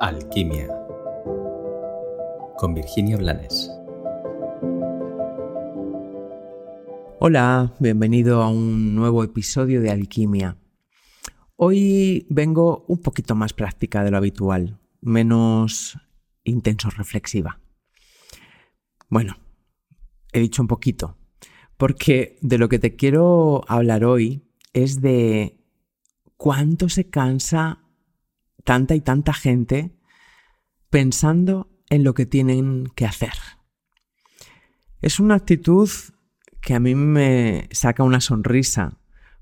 Alquimia con Virginia Blanes. Hola, bienvenido a un nuevo episodio de Alquimia. Hoy vengo un poquito más práctica de lo habitual, menos intenso reflexiva. Bueno, he dicho un poquito, porque de lo que te quiero hablar hoy es de cuánto se cansa tanta y tanta gente pensando en lo que tienen que hacer. Es una actitud que a mí me saca una sonrisa,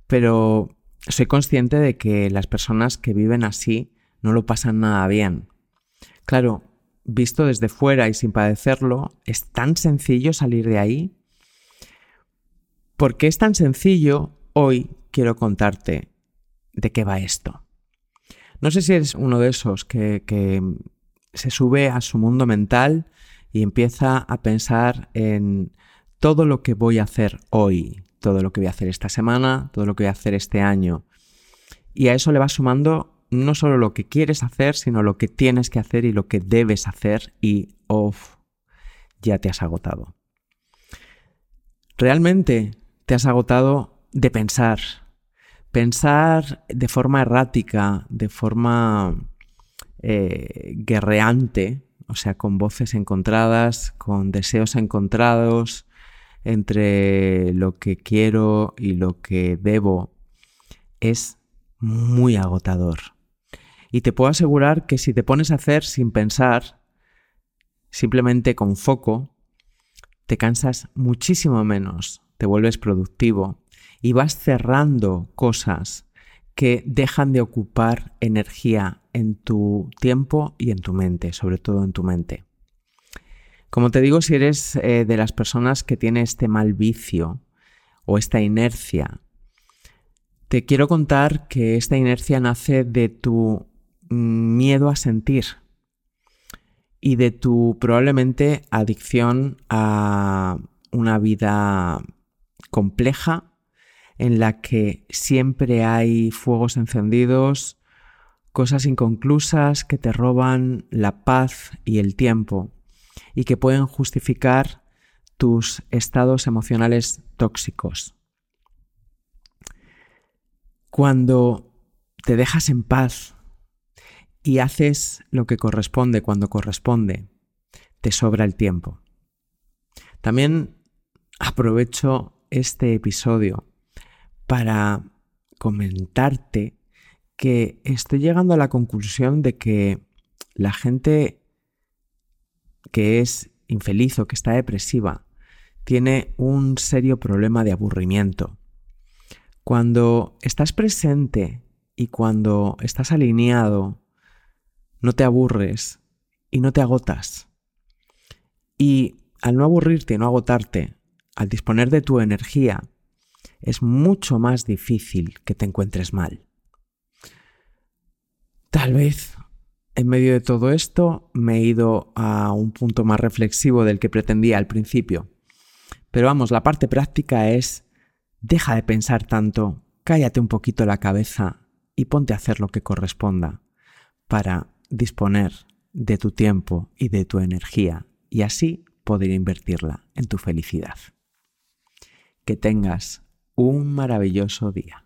pero soy consciente de que las personas que viven así no lo pasan nada bien. Claro, visto desde fuera y sin padecerlo, es tan sencillo salir de ahí. ¿Por qué es tan sencillo? Hoy quiero contarte de qué va esto. No sé si eres uno de esos que, que se sube a su mundo mental y empieza a pensar en todo lo que voy a hacer hoy, todo lo que voy a hacer esta semana, todo lo que voy a hacer este año. Y a eso le va sumando no solo lo que quieres hacer, sino lo que tienes que hacer y lo que debes hacer y, off, ya te has agotado. Realmente te has agotado de pensar, pensar de forma errática, de forma eh, guerreante, o sea, con voces encontradas, con deseos encontrados entre lo que quiero y lo que debo, es muy agotador. Y te puedo asegurar que si te pones a hacer sin pensar, simplemente con foco, te cansas muchísimo menos, te vuelves productivo y vas cerrando cosas que dejan de ocupar energía en tu tiempo y en tu mente, sobre todo en tu mente. Como te digo, si eres eh, de las personas que tiene este mal vicio o esta inercia, te quiero contar que esta inercia nace de tu miedo a sentir y de tu probablemente adicción a una vida compleja en la que siempre hay fuegos encendidos, cosas inconclusas que te roban la paz y el tiempo y que pueden justificar tus estados emocionales tóxicos. Cuando te dejas en paz y haces lo que corresponde cuando corresponde, te sobra el tiempo. También aprovecho este episodio para comentarte que estoy llegando a la conclusión de que la gente que es infeliz o que está depresiva tiene un serio problema de aburrimiento. Cuando estás presente y cuando estás alineado, no te aburres y no te agotas. Y al no aburrirte no agotarte, al disponer de tu energía, es mucho más difícil que te encuentres mal. Tal vez en medio de todo esto me he ido a un punto más reflexivo del que pretendía al principio. Pero vamos, la parte práctica es deja de pensar tanto, cállate un poquito la cabeza y ponte a hacer lo que corresponda para disponer de tu tiempo y de tu energía y así poder invertirla en tu felicidad. Que tengas un maravilloso día.